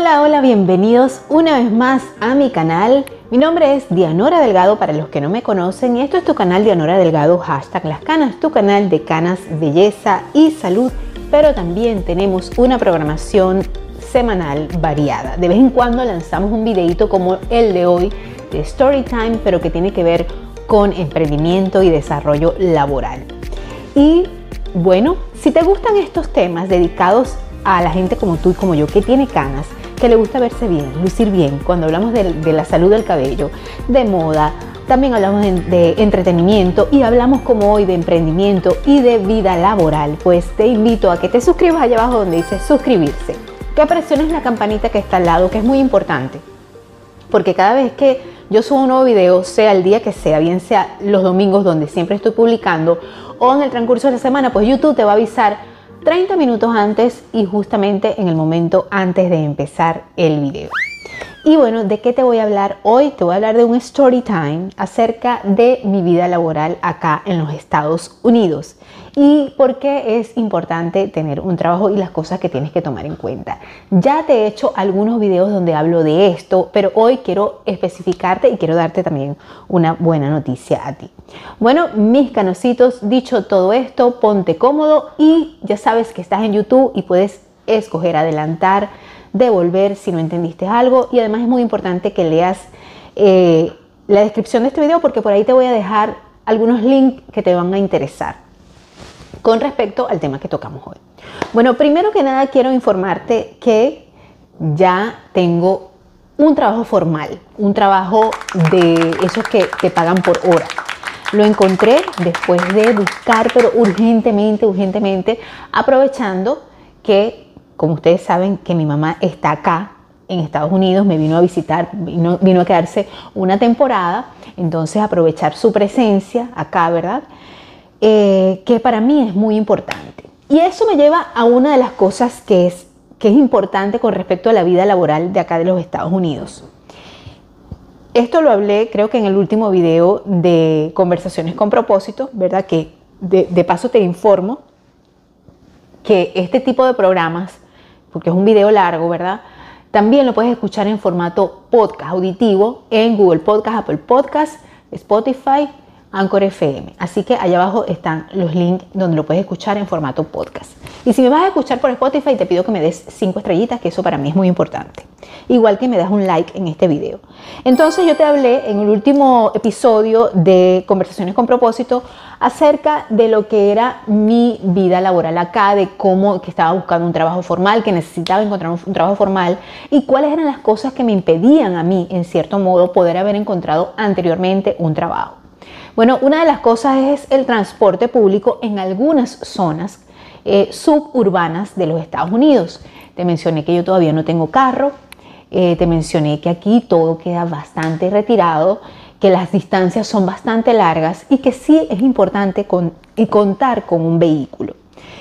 Hola, hola, bienvenidos una vez más a mi canal. Mi nombre es Dianora Delgado para los que no me conocen y esto es tu canal Dianora Delgado, hashtag las canas, tu canal de canas, belleza y salud, pero también tenemos una programación semanal variada. De vez en cuando lanzamos un videito como el de hoy de Storytime, pero que tiene que ver con emprendimiento y desarrollo laboral. Y bueno, si te gustan estos temas dedicados a la gente como tú y como yo que tiene canas, que le gusta verse bien, lucir bien, cuando hablamos de, la salud del cabello, de moda, también hablamos de, de, entretenimiento y hablamos como hoy de emprendimiento y de vida laboral, pues te invito a que te suscribas allá abajo donde dice suscribirse, que presiones la campanita que está al lado, que es muy importante, porque cada vez que yo subo un nuevo video, sea el día que sea, bien sea los domingos donde siempre estoy publicando o en el transcurso de la semana, pues YouTube te va a avisar 30 minutos antes y justamente en el momento antes de empezar el video. Y bueno, ¿de qué te voy a hablar hoy? Te voy a hablar de un story time acerca de mi vida laboral acá en los Estados Unidos y por qué es importante tener un trabajo y las cosas que tienes que tomar en cuenta. Ya te he hecho algunos videos donde hablo de esto, pero hoy quiero especificarte y quiero darte también una buena noticia a ti. Bueno, mis canositos, dicho todo esto, ponte cómodo y ya sabes que estás en YouTube y puedes escoger adelantar, devolver si no entendiste algo y además es muy importante que leas eh, la descripción de este video porque por ahí te voy a dejar algunos links que te van a interesar con respecto al tema que tocamos hoy. Bueno, primero que nada quiero informarte que ya tengo un trabajo formal, un trabajo de esos que te pagan por hora. Lo encontré después de buscar, pero urgentemente, urgentemente, aprovechando que, como ustedes saben, que mi mamá está acá en Estados Unidos, me vino a visitar, vino, a quedarse una temporada, entonces aprovechar su presencia acá, ¿verdad? Eh, que para mí es muy importante. Y eso me lleva a una de las cosas que es, que es importante con respecto a la vida laboral de acá de los Estados Unidos. Esto lo hablé creo que en el último video de conversaciones con propósito, ¿verdad? Que de paso te informo que este tipo de programas, porque es un video largo, ¿verdad? También lo puedes escuchar en formato podcast auditivo en Google Podcast, Apple Podcast, Spotify, Anchor FM. Así que allá abajo están los links donde lo puedes escuchar en formato podcast. Y si me vas a escuchar por Spotify, te pido que me des 5 estrellitas, que eso para mí es muy importante. Igual que me das un like en este video. Entonces yo te hablé en el último episodio de Conversaciones con propósito acerca de lo que era mi vida laboral acá, de cómo que estaba buscando un trabajo formal, que necesitaba encontrar un, un trabajo formal y cuáles eran las cosas que me impedían a mí, en cierto modo, poder haber encontrado anteriormente un trabajo. Bueno, una de las cosas es el transporte público en algunas zonas eh, suburbanas de los Estados Unidos. Te mencioné que yo todavía no tengo carro, eh, te mencioné que aquí todo queda bastante retirado, que las distancias son bastante largas y que sí es importante contar con un vehículo.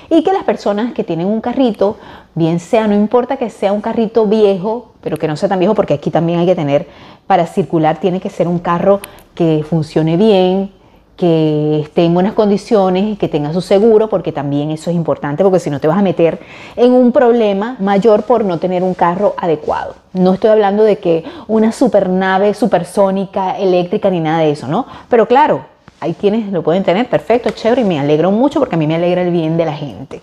Y que las personas que tienen un carrito, bien sea, no importa que sea un carrito viejo, pero que no sea tan viejo porque aquí también hay que tener, para circular tiene que ser un carro que funcione bien, que esté en buenas condiciones que tenga su seguro, porque también eso es importante, porque si no te vas a meter en un problema mayor por no tener un carro adecuado. No estoy hablando de que una supernave supersónica, eléctrica, ni nada de eso, ¿no? Pero claro, hay quienes lo pueden tener, perfecto, chévere, y me alegro mucho porque a mí me alegra el bien de la gente.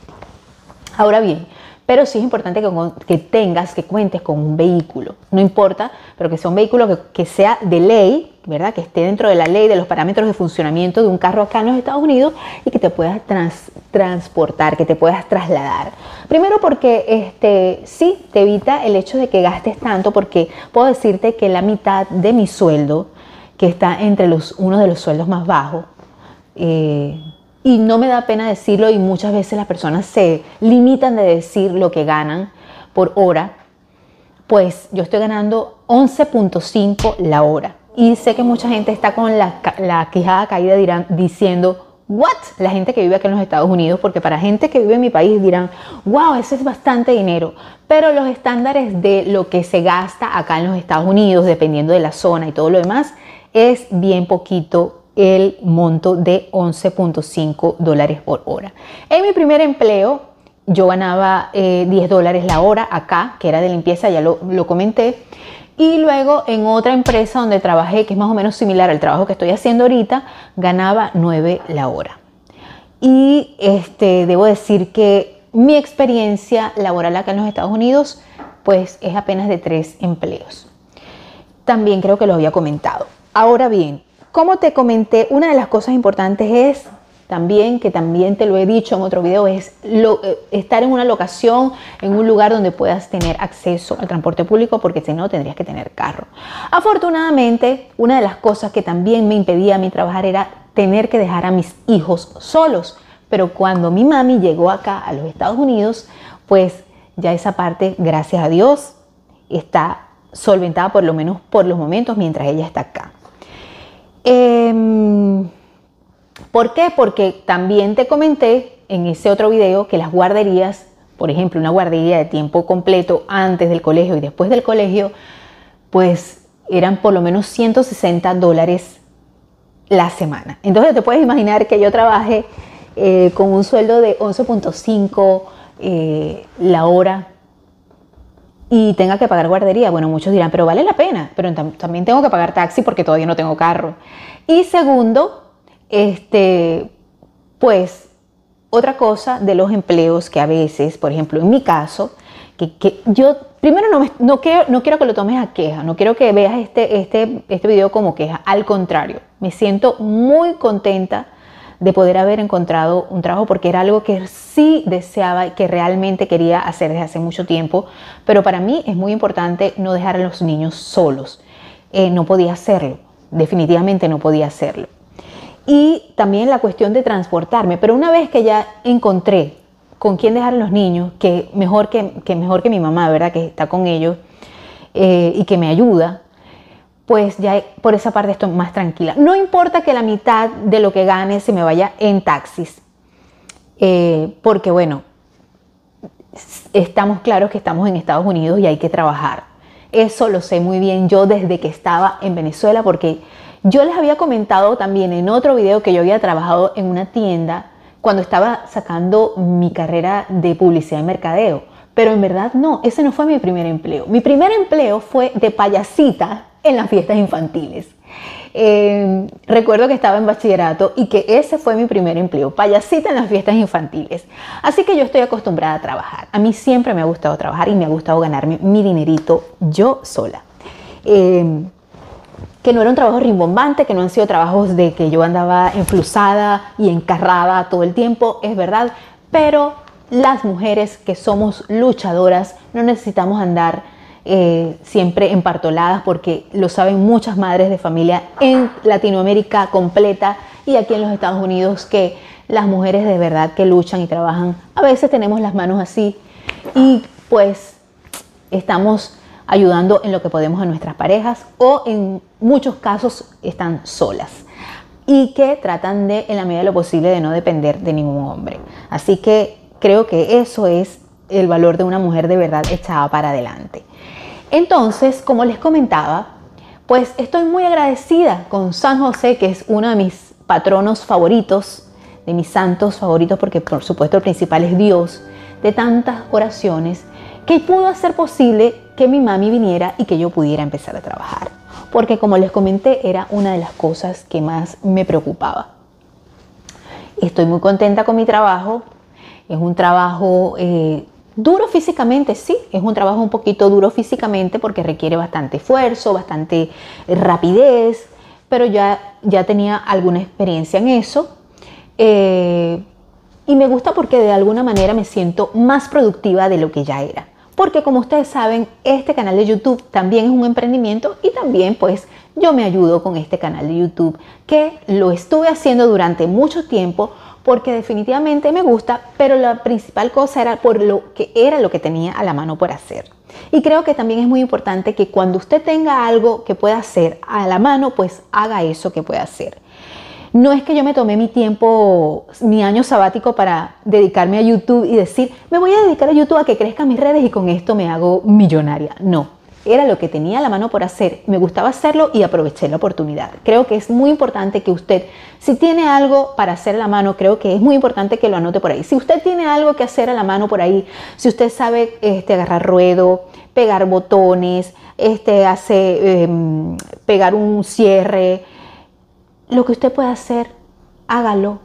Ahora bien, pero sí es importante que, tengas, que cuentes con un vehículo. No importa, pero que sea un vehículo que, sea de ley, ¿verdad? Que esté dentro de la ley, de los parámetros de funcionamiento de un carro acá en los Estados Unidos y que te puedas transportar, que te puedas trasladar. Primero porque este, sí, te evita el hecho de que gastes tanto, porque puedo decirte que la mitad de mi sueldo, que está entre los, uno de los sueldos más bajos, eh, y no me da pena decirlo y muchas veces las personas se limitan de decir lo que ganan por hora, pues yo estoy ganando 11.5 la hora. Y sé que mucha gente está con la, la quijada caída dirán, diciendo, ¿what? La gente que vive aquí en los Estados Unidos, porque para gente que vive en mi país dirán, wow, eso es bastante dinero. Pero los estándares de lo que se gasta acá en los Estados Unidos, dependiendo de la zona y todo lo demás, es bien poquito el monto de 11.5 dólares por hora. En mi primer empleo yo ganaba 10 eh, dólares la hora acá, que era de limpieza, ya lo, lo comenté. Y luego en otra empresa donde trabajé, que es más o menos similar al trabajo que estoy haciendo ahorita, ganaba 9 la hora. Y este, debo decir que mi experiencia laboral acá en los Estados Unidos, pues es apenas de 3 empleos. También creo que lo había comentado. Ahora bien, como te comenté, una de las cosas importantes es también, que también te lo he dicho en otro video, es eh, estar en una locación, en un lugar donde puedas tener acceso al transporte público, porque si no tendrías que tener carro. Afortunadamente, una de las cosas que también me impedía a mí trabajar era tener que dejar a mis hijos solos. Pero cuando mi mami llegó acá a los Estados Unidos, pues ya esa parte, gracias a Dios, está solventada por lo menos por los momentos mientras ella está acá. Eh, ¿Por qué? Porque también te comenté en ese otro video que las guarderías, por ejemplo, una guardería de tiempo completo antes del colegio y después del colegio, pues eran por lo menos 160 dólares la semana. Entonces te puedes imaginar que yo trabaje eh, con un sueldo de 11.5 eh, la hora y tenga que pagar guardería. Bueno, muchos dirán, pero vale la pena, pero también tengo que pagar taxi porque todavía no tengo carro. Y segundo, este, pues otra cosa de los empleos que a veces, por ejemplo, en mi caso, que, yo primero no, no, quiero, no quiero que lo tomes a queja, no quiero que veas este, este, este video como queja, al contrario, me siento muy contenta de poder haber encontrado un trabajo porque era algo que sí deseaba y que realmente quería hacer desde hace mucho tiempo, pero para mí es muy importante no dejar a los niños solos. Eh, no podía hacerlo, definitivamente no podía hacerlo y también la cuestión de transportarme. Pero una vez que ya encontré con quién dejar a los niños, que mejor que, mejor que mi mamá, ¿verdad? Que está con ellos eh, y que me ayuda, pues ya por esa parte estoy más tranquila. No importa que la mitad de lo que gane se me vaya en taxis, eh, porque bueno, estamos claros que estamos en Estados Unidos y hay que trabajar. Eso lo sé muy bien yo desde que estaba en Venezuela, porque yo les había comentado también en otro video que yo había trabajado en una tienda cuando estaba sacando mi carrera de publicidad y mercadeo. Pero en verdad no, ese no fue mi primer empleo. Mi primer empleo fue de payasita en las fiestas infantiles. Eh, recuerdo que estaba en bachillerato y que ese fue mi primer empleo, payasita en las fiestas infantiles. Así que yo estoy acostumbrada a trabajar. A mí siempre me ha gustado trabajar y me ha gustado ganarme mi dinerito yo sola. Eh, que no era un trabajo rimbombante, que no han sido trabajos de que yo andaba enflusada y encarrada todo el tiempo, es verdad, pero las mujeres que somos luchadoras no necesitamos andar eh, siempre empartoladas porque lo saben muchas madres de familia en Latinoamérica completa y aquí en los Estados Unidos que las mujeres de verdad que luchan y trabajan, a veces tenemos las manos así y pues estamos ayudando en lo que podemos a nuestras parejas o en muchos casos están solas y que tratan de, en la medida de lo posible, de no depender de ningún hombre. Así que creo que eso es el valor de una mujer de verdad echada para adelante. Entonces, como les comentaba, pues estoy muy agradecida con San José, que es uno de mis patronos favoritos, de mis santos favoritos, porque por supuesto el principal es Dios, de tantas oraciones, que pudo hacer posible que mi mami viniera y que yo pudiera empezar a trabajar. Porque como les comenté, era una de las cosas que más me preocupaba. Estoy muy contenta con mi trabajo. Es un trabajo eh, duro físicamente, sí. Es un trabajo un poquito duro físicamente porque requiere bastante esfuerzo, bastante rapidez. Pero ya, ya tenía alguna experiencia en eso. Eh, y me gusta porque de alguna manera me siento más productiva de lo que ya era porque como ustedes saben, este canal de YouTube también es un emprendimiento y también pues yo me ayudo con este canal de YouTube que lo estuve haciendo durante mucho tiempo porque definitivamente me gusta, pero la principal cosa era por lo que era lo que tenía a la mano por hacer. Y creo que también es muy importante que cuando usted tenga algo que pueda hacer a la mano, pues haga eso que pueda hacer. No es que yo me tomé mi tiempo, mi año sabático para dedicarme a YouTube y decir, me voy a dedicar a YouTube a que crezcan mis redes y con esto me hago millonaria. No, era lo que tenía la mano por hacer, me gustaba hacerlo y aproveché la oportunidad. Creo que es muy importante que usted, si tiene algo para hacer a la mano, creo que es muy importante que lo anote por ahí. Si usted tiene algo que hacer a la mano por ahí, si usted sabe este, agarrar ruedo, pegar botones, este, hace, em, pegar un cierre, lo que usted pueda hacer, hágalo.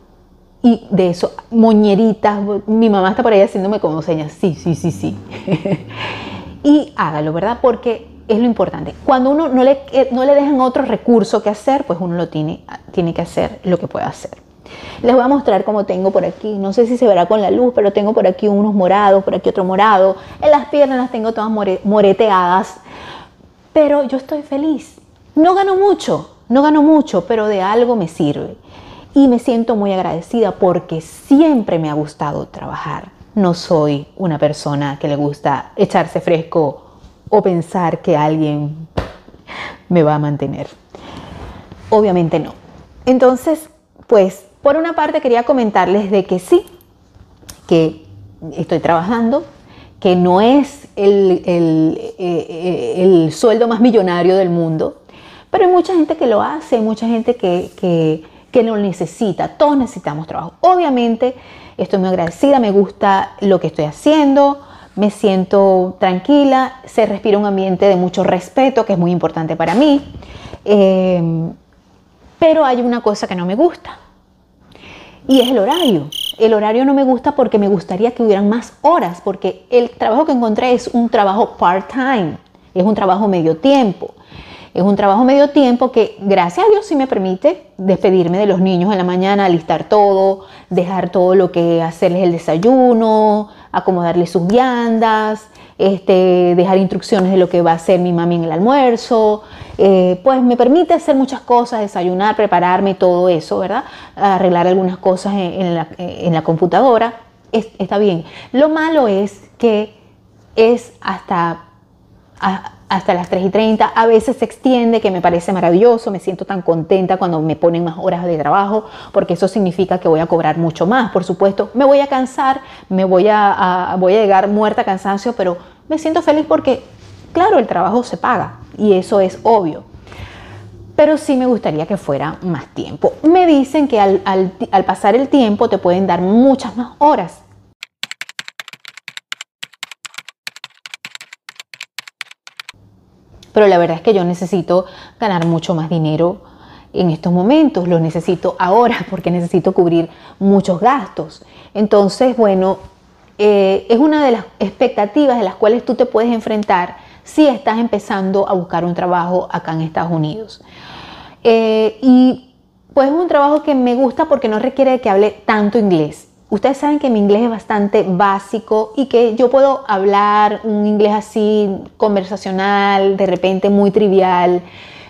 Y de eso, moñeritas, mi mamá está por ahí haciéndome como señas, sí, sí, sí, sí. y hágalo, ¿verdad? Porque es lo importante. Cuando uno no le, eh, no le dejan otro recurso que hacer, pues uno lo tiene, tiene que hacer lo que pueda hacer. Les voy a mostrar cómo tengo por aquí. No sé si se verá con la luz, pero tengo por aquí unos morados, por aquí otro morado. En las piernas las tengo todas moreteadas. Pero yo estoy feliz. No gano mucho, no gano mucho, pero de algo me sirve. Y me siento muy agradecida porque siempre me ha gustado trabajar. No soy una persona que le gusta echarse fresco o pensar que alguien me va a mantener. Obviamente no. Entonces, pues, por una parte quería comentarles de que sí, que estoy trabajando, que no es el, eh, el, sueldo más millonario del mundo, pero hay mucha gente que lo hace, hay mucha gente que, que, que lo necesita, todos necesitamos trabajo. Obviamente estoy muy agradecida, me gusta lo que estoy haciendo, me siento tranquila, se respira un ambiente de mucho respeto, que es muy importante para mí, eh, pero hay una cosa que no me gusta, y es el horario. El horario no me gusta porque me gustaría que hubieran más horas, porque el trabajo que encontré es un trabajo part-time, es un trabajo medio tiempo. Es un trabajo medio tiempo que, gracias a Dios, sí me permite despedirme de los niños en la mañana, alistar todo, dejar todo lo que hacerles el desayuno, acomodarles sus viandas, este, dejar instrucciones de lo que va a hacer mi mami en el almuerzo, eh, pues me permite hacer muchas cosas, desayunar, prepararme, todo eso, ¿verdad? Arreglar algunas cosas en, la, computadora, está bien. Lo malo es que es hasta, hasta las 3 y 30, a veces se extiende, que me parece maravilloso, me siento tan contenta cuando me ponen más horas de trabajo, porque eso significa que voy a cobrar mucho más, por supuesto, me voy a cansar, me voy a, voy a llegar muerta a cansancio, pero me siento feliz porque, claro, el trabajo se paga y eso es obvio. Pero sí me gustaría que fuera más tiempo. Me dicen que al, pasar el tiempo te pueden dar muchas más horas. Pero la verdad es que yo necesito ganar mucho más dinero en estos momentos, lo necesito ahora porque necesito cubrir muchos gastos. Entonces, bueno, eh, es una de las expectativas de las cuales tú te puedes enfrentar si estás empezando a buscar un trabajo acá en Estados Unidos. Eh, y pues es un trabajo que me gusta porque no requiere que hable tanto inglés. Ustedes saben que mi inglés es bastante básico y que yo puedo hablar un inglés así conversacional, de repente muy trivial,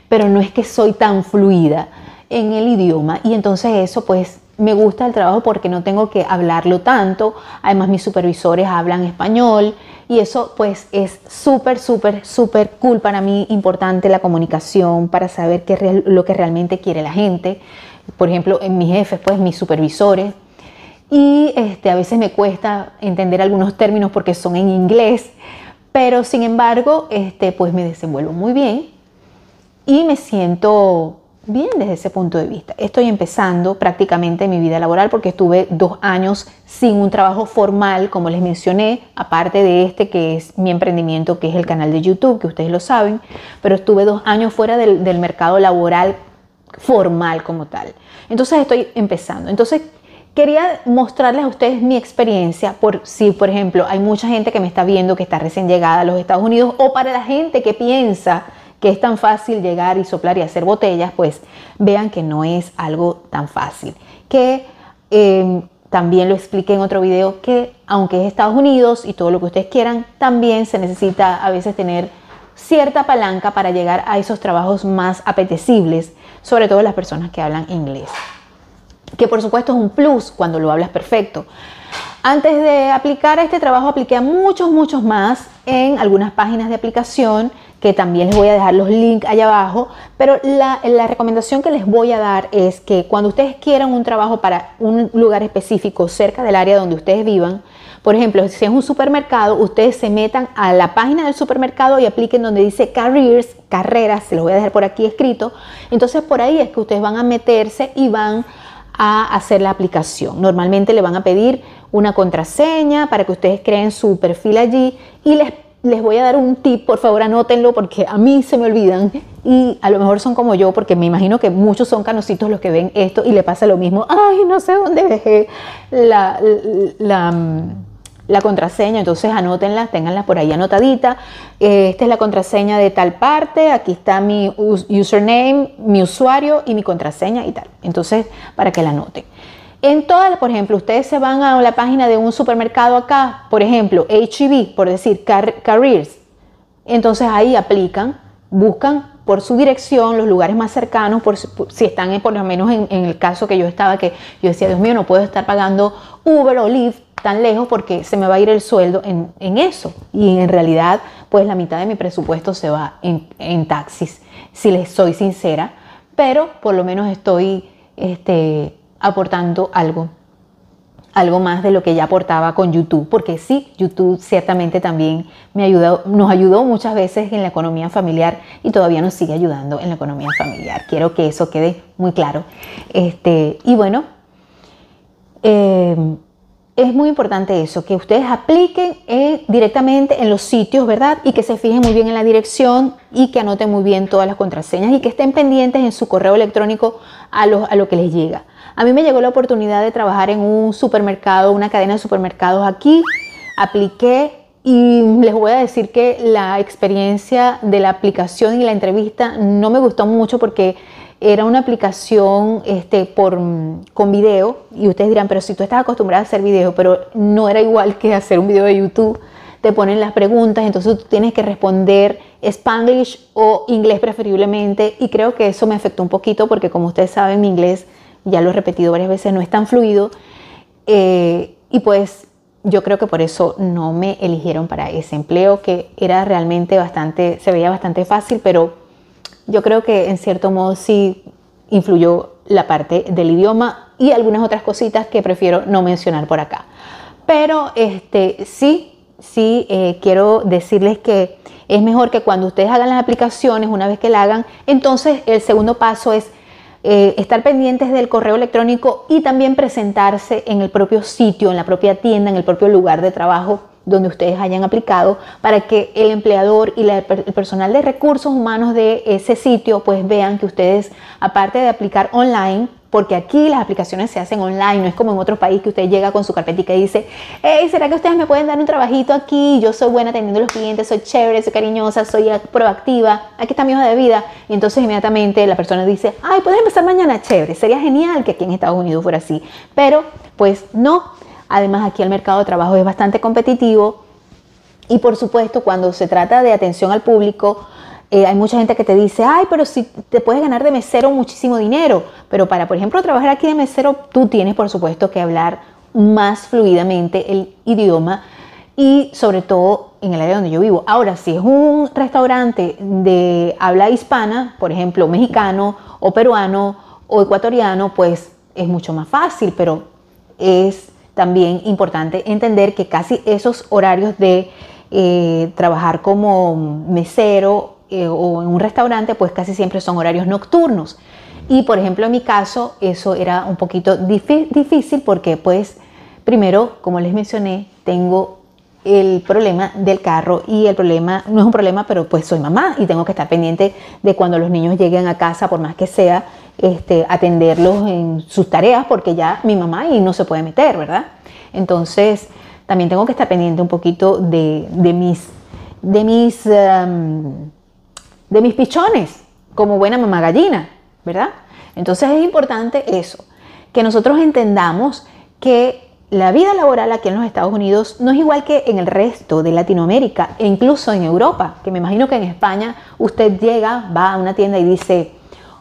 pero no es que soy tan fluida en el idioma y entonces eso pues me gusta el trabajo porque no tengo que hablarlo tanto. Además mis supervisores hablan español y eso pues es súper, súper, súper cool para mí, importante la comunicación para saber qué es lo que realmente quiere la gente. Por ejemplo, en mis jefes, pues mis supervisores. Y este, a veces me cuesta entender algunos términos porque son en inglés, pero sin embargo, este, pues me desenvuelvo muy bien y me siento bien desde ese punto de vista. Estoy empezando prácticamente mi vida laboral porque estuve dos años sin un trabajo formal, como les mencioné, aparte de este que es mi emprendimiento, que es el canal de YouTube, que ustedes lo saben, pero estuve dos años fuera del, del mercado laboral formal como tal. Entonces estoy empezando. Entonces quería mostrarles a ustedes mi experiencia por si, por ejemplo, hay mucha gente que me está viendo que está recién llegada a los Estados Unidos o para la gente que piensa que es tan fácil llegar y soplar y hacer botellas, pues vean que no es algo tan fácil. Que em, también lo expliqué en otro video, que aunque es Estados Unidos y todo lo que ustedes quieran, también se necesita a veces tener cierta palanca para llegar a esos trabajos más apetecibles, sobre todo las personas que hablan inglés. Que por supuesto es un plus cuando lo hablas perfecto. Antes de aplicar a este trabajo apliqué a muchos, muchos más en algunas páginas de aplicación que también les voy a dejar los links allá abajo, pero la, recomendación que les voy a dar es que cuando ustedes quieran un trabajo para un lugar específico cerca del área donde ustedes vivan, por ejemplo, si es un supermercado, ustedes se metan a la página del supermercado y apliquen donde dice careers, carreras, se los voy a dejar por aquí escrito. Entonces por ahí es que ustedes van a meterse y van a hacer la aplicación. Normalmente le van a pedir una contraseña para que ustedes creen su perfil allí y les, les voy a dar un tip, por favor anótenlo porque a mí se me olvidan y a lo mejor son como yo porque me imagino que muchos son canositos los que ven esto y le pasa lo mismo, ay, no sé dónde dejé la, la la contraseña, entonces anótenla, tenganla por ahí anotadita. Eh, esta es la contraseña de tal parte, aquí está mi username, mi usuario y mi contraseña y tal. Entonces, para que la anoten. En todas, por ejemplo, ustedes se van a la página de un supermercado acá, por ejemplo, HEB, por decir Careers. Entonces ahí aplican, buscan por su dirección, los lugares más cercanos, por, si están por lo menos en, en, el caso que yo estaba, que yo decía, Dios mío, no puedo estar pagando Uber o Lyft tan lejos porque se me va a ir el sueldo en, eso. Y en realidad, pues la mitad de mi presupuesto se va en, taxis, si les soy sincera, pero por lo menos estoy este, aportando algo, algo más de lo que ya aportaba con YouTube, porque sí, YouTube ciertamente también me ayudó, nos ayudó muchas veces en la economía familiar y todavía nos sigue ayudando en la economía familiar. Quiero que eso quede muy claro. Este, y bueno, eh, es muy importante eso, que ustedes apliquen eh, directamente en los sitios, ¿verdad? Y que se fijen muy bien en la dirección y que anoten muy bien todas las contraseñas y que estén pendientes en su correo electrónico a lo, a lo que les llega. A mí me llegó la oportunidad de trabajar en un supermercado, una cadena de supermercados aquí. Apliqué y les voy a decir que la experiencia de la aplicación y la entrevista no me gustó mucho porque era una aplicación este, por, con video y ustedes dirán, pero si tú estás acostumbrada a hacer video, pero no era igual que hacer un video de YouTube, te ponen las preguntas, entonces tú tienes que responder spanglish o inglés preferiblemente y creo que eso me afectó un poquito porque como ustedes saben mi inglés, ya lo he repetido varias veces, no es tan fluido eh, y pues yo creo que por eso no me eligieron para ese empleo que era realmente bastante, se veía bastante fácil, pero yo creo que en cierto modo sí influyó la parte del idioma y algunas otras cositas que prefiero no mencionar por acá. Pero este, sí, sí eh, quiero decirles que es mejor que cuando ustedes hagan las aplicaciones, una vez que la hagan, entonces el segundo paso es eh, estar pendientes del correo electrónico y también presentarse en el propio sitio, en la propia tienda, en el propio lugar de trabajo donde ustedes hayan aplicado para que el empleador y el personal de recursos humanos de ese sitio pues vean que ustedes aparte de aplicar online porque aquí las aplicaciones se hacen online, no es como en otros países que usted llega con su carpetita y dice, hey, ¿será que ustedes me pueden dar un trabajito aquí? Yo soy buena atendiendo a los clientes, soy chévere, soy cariñosa, soy proactiva, aquí está mi hoja de vida. Y entonces inmediatamente la persona dice, ay, puedes empezar mañana, chévere, sería genial que aquí en Estados Unidos fuera así. Pero pues no, Además, aquí el mercado de trabajo es bastante competitivo y por supuesto, cuando se trata de atención al público, eh, hay mucha gente que te dice, ay, pero si te puedes ganar de mesero muchísimo dinero, pero para, por ejemplo, trabajar aquí de mesero, tú tienes, por supuesto, que hablar más fluidamente el idioma y sobre todo en el área donde yo vivo. Ahora, si es un restaurante de habla hispana, por ejemplo, mexicano o peruano o ecuatoriano, pues es mucho más fácil, pero es también importante entender que casi esos horarios de eh, trabajar como mesero eh, o en un restaurante, pues casi siempre son horarios nocturnos. Y por ejemplo, en mi caso, eso era un poquito difícil porque pues primero, como les mencioné, tengo el problema del carro y el problema no es un problema, pero pues soy mamá y tengo que estar pendiente de cuando los niños lleguen a casa, por más que sea, este, atenderlos en sus tareas porque ya mi mamá y no se puede meter, ¿verdad? Entonces, también tengo que estar pendiente un poquito de, mis, de mis, em, de mis pichones, como buena mamá gallina, ¿verdad? Entonces es importante eso, que nosotros entendamos que la vida laboral aquí en los Estados Unidos no es igual que en el resto de Latinoamérica e incluso en Europa, que me imagino que en España usted llega, va a una tienda y dice,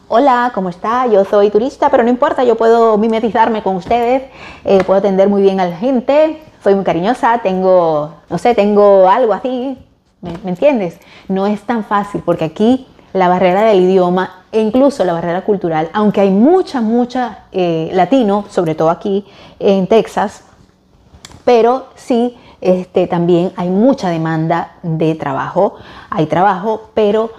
hola, ¿cómo está? Yo soy turista, pero no importa, yo puedo mimetizarme con ustedes, eh, puedo atender muy bien a la gente, soy muy cariñosa, tengo, no sé, tengo algo así, ¿Me, entiendes? No es tan fácil porque aquí la barrera del idioma e incluso la barrera cultural, aunque hay mucha, mucha eh, latino, sobre todo aquí en Texas, pero sí este, también hay mucha demanda de trabajo. Hay trabajo, pero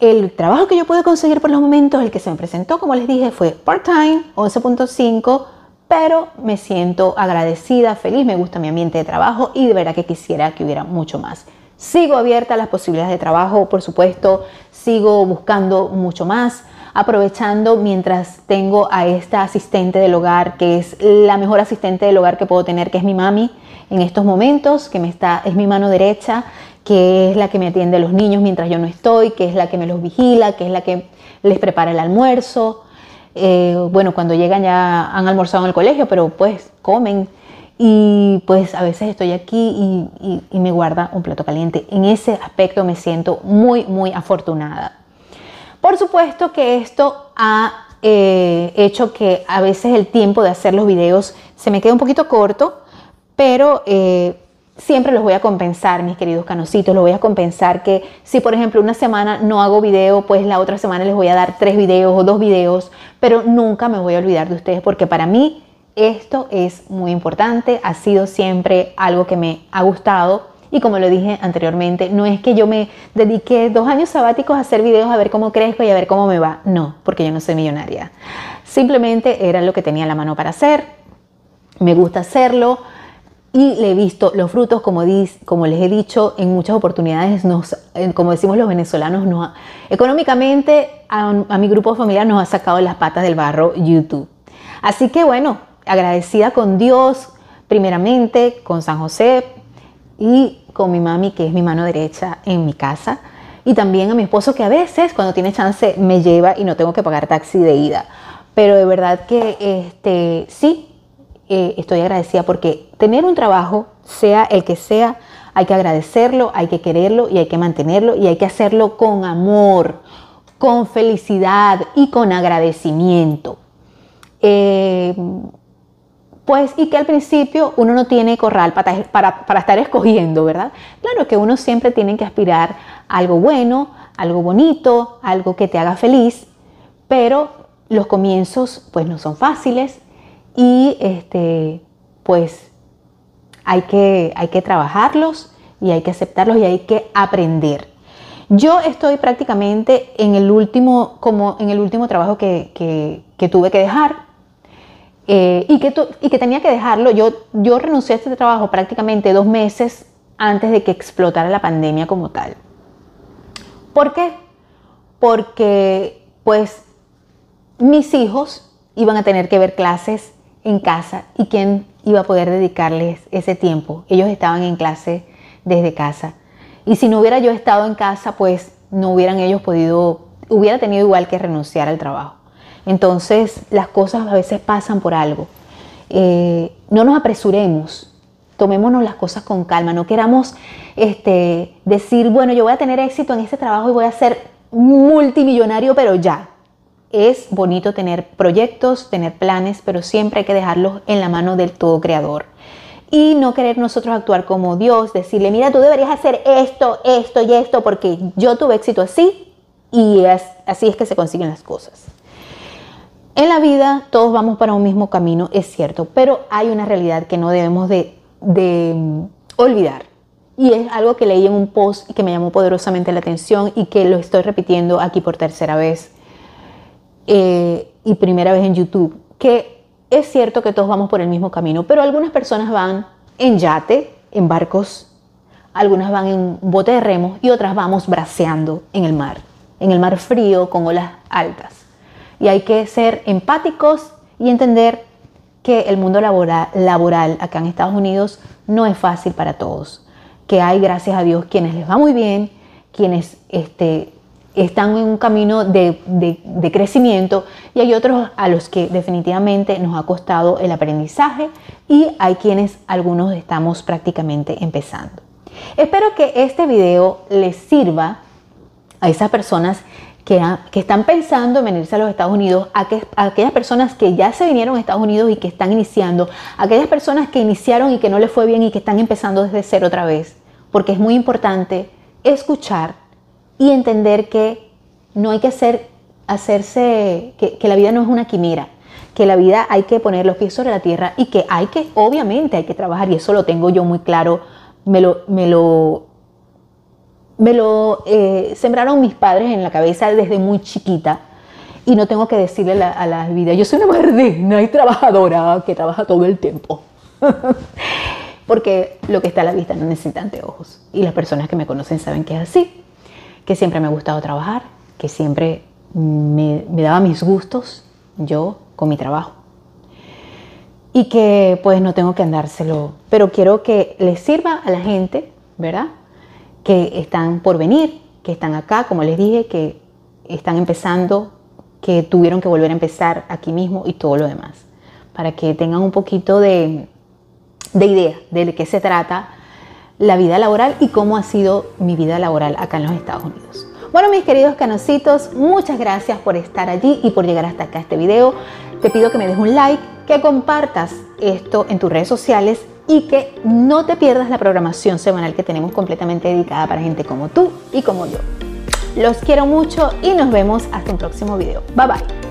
el trabajo que yo pude conseguir por los momentos, el que se me presentó, como les dije, fue part-time, 11.5, pero me siento agradecida, feliz, me gusta mi ambiente de trabajo y de verdad que quisiera que hubiera mucho más. Sigo abierta a las posibilidades de trabajo, por supuesto, sigo buscando mucho más, aprovechando mientras tengo a esta asistente del hogar, que es la mejor asistente del hogar que puedo tener, que es mi mami. En estos momentos, que me está, es mi mano derecha, que es la que me atiende a los niños mientras yo no estoy, que es la que me los vigila, que es la que les prepara el almuerzo. Eh, bueno, cuando llegan ya han almorzado en el colegio, pero pues comen y pues a veces estoy aquí y, me guarda un plato caliente. En ese aspecto me siento muy, muy afortunada. Por supuesto que esto ha eh, hecho que a veces el tiempo de hacer los videos se me quede un poquito corto, pero eh, siempre los voy a compensar, mis queridos canositos, los voy a compensar que si por ejemplo una semana no hago video, pues la otra semana les voy a dar tres videos o dos videos, pero nunca me voy a olvidar de ustedes porque para mí esto es muy importante, ha sido siempre algo que me ha gustado y como lo dije anteriormente, no es que yo me dediqué dos años sabáticos a hacer videos a ver cómo crezco y a ver cómo me va, no, porque yo no soy millonaria. Simplemente era lo que tenía la mano para hacer, me gusta hacerlo y le he visto los frutos, como, como les he dicho, en muchas oportunidades, nos, como decimos los venezolanos, nos, económicamente a, a mi grupo familiar nos ha sacado las patas del barro YouTube. Así que bueno, agradecida con Dios, primeramente, con San José y con mi mami, que es mi mano derecha en mi casa. Y también a mi esposo, que a veces, cuando tiene chance, me lleva y no tengo que pagar taxi de ida. Pero de verdad que este, sí, eh, estoy agradecida porque tener un trabajo, sea el que sea, hay que agradecerlo, hay que quererlo y hay que mantenerlo y hay que hacerlo con amor, con felicidad y con agradecimiento. Eh, pues y que al principio uno no tiene corral para, para, estar escogiendo, ¿verdad? Claro que uno siempre tiene que aspirar a algo bueno, algo bonito, algo que te haga feliz, pero los comienzos pues no son fáciles y este, pues hay que, hay que trabajarlos y hay que aceptarlos y hay que aprender. Yo estoy prácticamente en el último, como en el último trabajo que, que tuve que dejar, eh, y, que y que tenía que dejarlo. Yo, yo renuncié a este trabajo prácticamente dos meses antes de que explotara la pandemia como tal. ¿Por qué? Porque pues mis hijos iban a tener que ver clases en casa y quién iba a poder dedicarles ese tiempo. Ellos estaban en clase desde casa. Y si no hubiera yo estado en casa, pues no hubieran ellos podido, hubiera tenido igual que renunciar al trabajo. Entonces las cosas a veces pasan por algo. Eh, no nos apresuremos, tomémonos las cosas con calma, no queramos este, decir, bueno, yo voy a tener éxito en este trabajo y voy a ser multimillonario, pero ya. Es bonito tener proyectos, tener planes, pero siempre hay que dejarlos en la mano del todo creador. Y no querer nosotros actuar como Dios, decirle, mira, tú deberías hacer esto, esto y esto, porque yo tuve éxito así y así es que se consiguen las cosas. En la vida todos vamos para un mismo camino, es cierto, pero hay una realidad que no debemos de, mm, olvidar. Y es algo que leí en un post y que me llamó poderosamente la atención y que lo estoy repitiendo aquí por tercera vez eh, y primera vez en YouTube, que es cierto que todos vamos por el mismo camino, pero algunas personas van en yate, en barcos, algunas van en bote de remos y otras vamos braceando en el mar, en el mar frío con olas altas y hay que ser empáticos y entender que el mundo laboral, acá en Estados Unidos no es fácil para todos, que hay, gracias a Dios, quienes les va muy bien, quienes este, están en un camino de, de, crecimiento y hay otros a los que definitivamente nos ha costado el aprendizaje y hay quienes algunos estamos prácticamente empezando. Espero que este video les sirva a esas personas que, están pensando en venirse a los Estados Unidos, a, aquellas personas que ya se vinieron a Estados Unidos y que están iniciando, a aquellas personas que iniciaron y que no les fue bien y que están empezando desde cero otra vez, porque es muy importante escuchar y entender que no hay que hacer, hacerse, que, la vida no es una quimera, que la vida hay que poner los pies sobre la tierra y que hay que, obviamente hay que trabajar. Y eso lo tengo yo muy claro, me lo, me lo, me lo eh, sembraron mis padres en la cabeza desde muy chiquita y no tengo que decirle a la vida, yo soy una mujer y trabajadora que trabaja todo el tiempo. Porque lo que está a la vista no necesita anteojos. Y las personas que me conocen saben que es así. Que siempre me ha gustado trabajar, que siempre me, me daba mis gustos yo con mi trabajo. Y que pues no tengo que andárselo. Pero quiero que les sirva a la gente, ¿verdad? Que están por venir, que están acá, como les dije, que están empezando que tuvieron que volver a empezar aquí mismo y todo lo demás, para que tengan un poquito de, de idea de qué se trata la vida laboral y cómo ha sido mi vida laboral acá en los Estados Unidos. Bueno, mis queridos canositos, muchas gracias por estar allí y por llegar hasta acá este video. Te pido que me des un like, que compartas esto en tus redes sociales y que no te pierdas la programación semanal que tenemos completamente dedicada para gente como tú y como yo. Los quiero mucho y nos vemos hasta un próximo video. Bye bye.